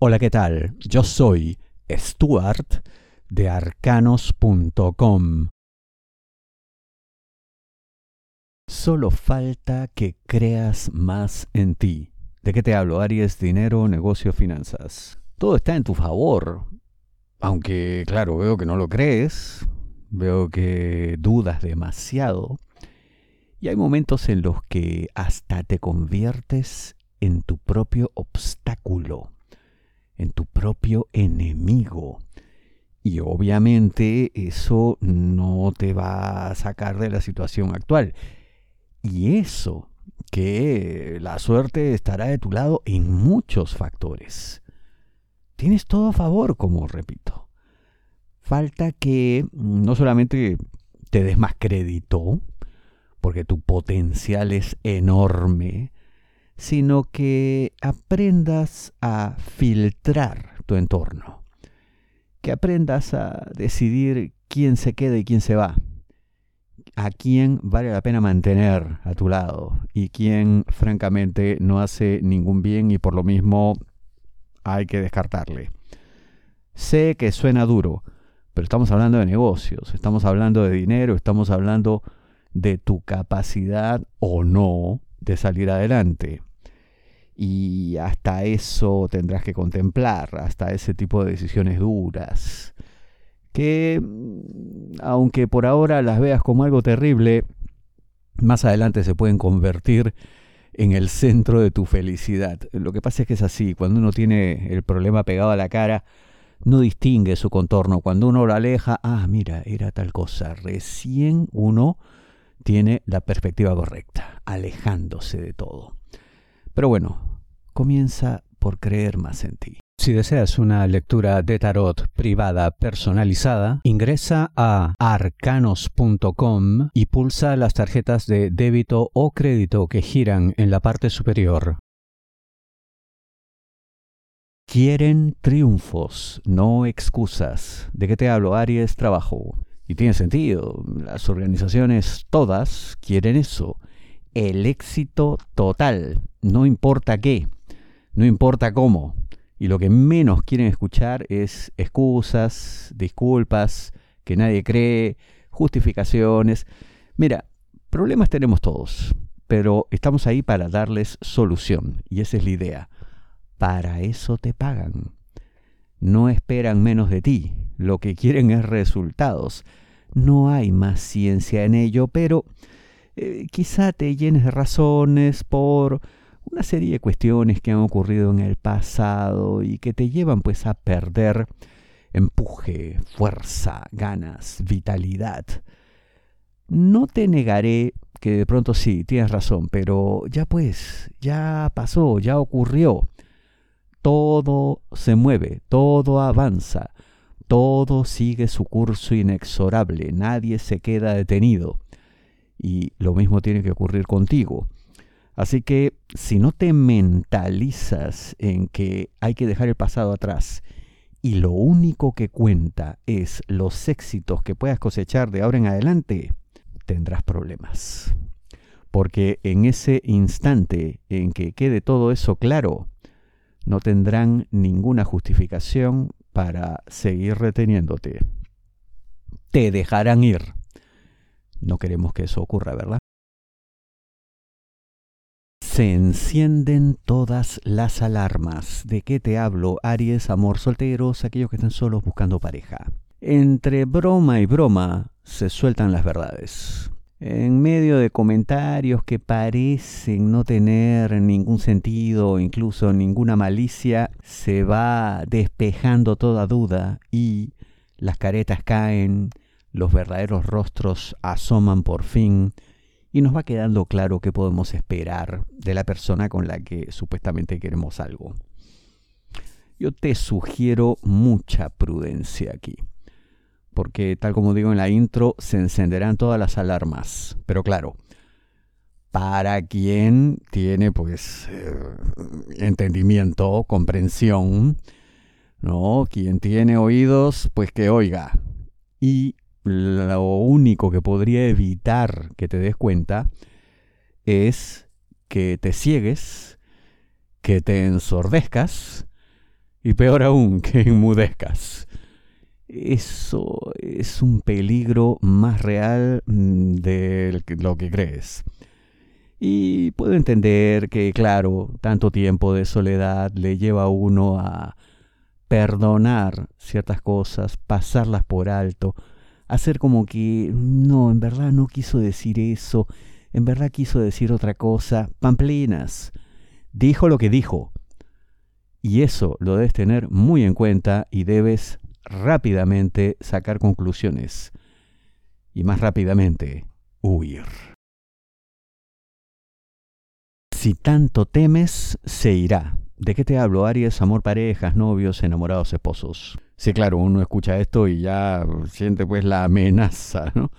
Hola, ¿qué tal? Yo soy Stuart de arcanos.com. Solo falta que creas más en ti. ¿De qué te hablo? Aries, dinero, negocio, finanzas. Todo está en tu favor. Aunque, claro, veo que no lo crees. Veo que dudas demasiado. Y hay momentos en los que hasta te conviertes en tu propio obstáculo en tu propio enemigo. Y obviamente eso no te va a sacar de la situación actual. Y eso, que la suerte estará de tu lado en muchos factores. Tienes todo a favor, como repito. Falta que no solamente te des más crédito, porque tu potencial es enorme, sino que aprendas a filtrar tu entorno, que aprendas a decidir quién se queda y quién se va, a quién vale la pena mantener a tu lado y quién francamente no hace ningún bien y por lo mismo hay que descartarle. Sé que suena duro, pero estamos hablando de negocios, estamos hablando de dinero, estamos hablando de tu capacidad o no de salir adelante y hasta eso tendrás que contemplar, hasta ese tipo de decisiones duras, que mm, aunque por ahora las veas como algo terrible, más adelante se pueden convertir en el centro de tu felicidad. Lo que pasa es que es así, cuando uno tiene el problema pegado a la cara, no distingue su contorno. Cuando uno lo aleja, ah, mira, era tal cosa. Recién uno tiene la perspectiva correcta, alejándose de todo. Pero bueno, comienza por creer más en ti. Si deseas una lectura de tarot privada personalizada, ingresa a arcanos.com y pulsa las tarjetas de débito o crédito que giran en la parte superior. Quieren triunfos, no excusas. ¿De qué te hablo? Aries, trabajo. Y tiene sentido. Las organizaciones todas quieren eso. El éxito total, no importa qué no importa cómo. Y lo que menos quieren escuchar es excusas, disculpas, que nadie cree, justificaciones. Mira, problemas tenemos todos, pero estamos ahí para darles solución. Y esa es la idea. Para eso te pagan. No esperan menos de ti. Lo que quieren es resultados. No hay más ciencia en ello, pero eh, quizá te llenes de razones por una serie de cuestiones que han ocurrido en el pasado y que te llevan pues a perder empuje, fuerza, ganas, vitalidad. No te negaré que de pronto sí, tienes razón, pero ya pues, ya pasó, ya ocurrió. Todo se mueve, todo avanza, todo sigue su curso inexorable, nadie se queda detenido. Y lo mismo tiene que ocurrir contigo. Así que si no te mentalizas en que hay que dejar el pasado atrás y lo único que cuenta es los éxitos que puedas cosechar de ahora en adelante, tendrás problemas. Porque en ese instante en que quede todo eso claro, no tendrán ninguna justificación para seguir reteniéndote. Te dejarán ir. No queremos que eso ocurra, ¿verdad? Se encienden todas las alarmas. ¿De qué te hablo? Aries, amor, solteros, aquellos que están solos buscando pareja. Entre broma y broma se sueltan las verdades. En medio de comentarios que parecen no tener ningún sentido, incluso ninguna malicia, se va despejando toda duda y las caretas caen, los verdaderos rostros asoman por fin, y nos va quedando claro qué podemos esperar de la persona con la que supuestamente queremos algo. Yo te sugiero mucha prudencia aquí, porque tal como digo en la intro, se encenderán todas las alarmas, pero claro, para quien tiene pues eh, entendimiento, comprensión, ¿no? Quien tiene oídos, pues que oiga. Y lo único que podría evitar que te des cuenta es que te ciegues, que te ensordezcas y peor aún, que enmudezcas. Eso es un peligro más real mm, de lo que crees. Y puedo entender que, claro, tanto tiempo de soledad le lleva a uno a perdonar ciertas cosas, pasarlas por alto, hacer como que no, en verdad no quiso decir eso, en verdad quiso decir otra cosa, pamplinas. Dijo lo que dijo. Y eso lo debes tener muy en cuenta y debes rápidamente sacar conclusiones. Y más rápidamente, huir. Si tanto temes, se irá. ¿De qué te hablo, Aries? Amor, parejas, novios, enamorados, esposos. Sí, claro, uno escucha esto y ya siente pues la amenaza, ¿no?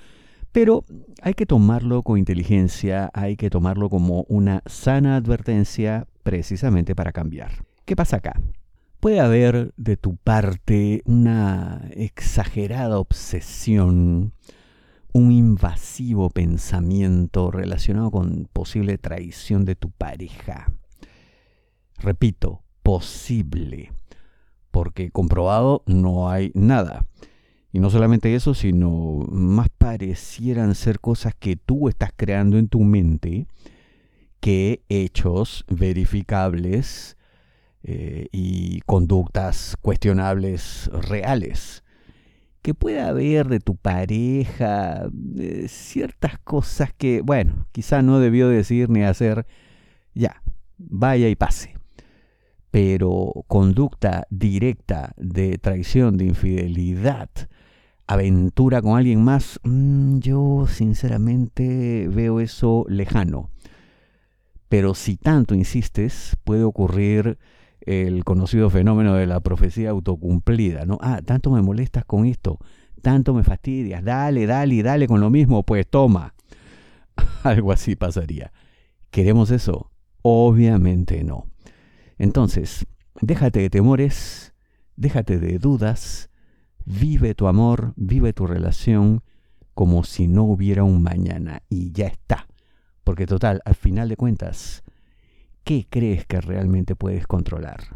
Pero hay que tomarlo con inteligencia, hay que tomarlo como una sana advertencia precisamente para cambiar. ¿Qué pasa acá? Puede haber de tu parte una exagerada obsesión un invasivo pensamiento relacionado con posible traición de tu pareja. Repito, posible, porque comprobado no hay nada. Y no solamente eso, sino más parecieran ser cosas que tú estás creando en tu mente que hechos verificables eh, y conductas cuestionables reales que pueda haber de tu pareja, ciertas cosas que, bueno, quizá no debió decir ni hacer, ya, vaya y pase. Pero conducta directa de traición, de infidelidad, aventura con alguien más, mm, yo sinceramente veo eso lejano. Pero si tanto insistes, puede ocurrir el conocido fenómeno de la profecía autocumplida, ¿no? Ah, tanto me molestas con esto, tanto me fastidias, dale, dale, dale con lo mismo, pues toma. Algo así pasaría. ¿Queremos eso? Obviamente no. Entonces, déjate de temores, déjate de dudas, vive tu amor, vive tu relación como si no hubiera un mañana y ya está. Porque total, al final de cuentas, ¿Qué crees que realmente puedes controlar?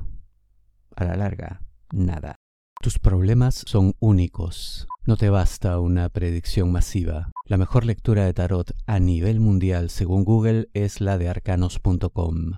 A la larga, nada. Tus problemas son únicos. No te basta una predicción masiva. La mejor lectura de tarot a nivel mundial, según Google, es la de arcanos.com.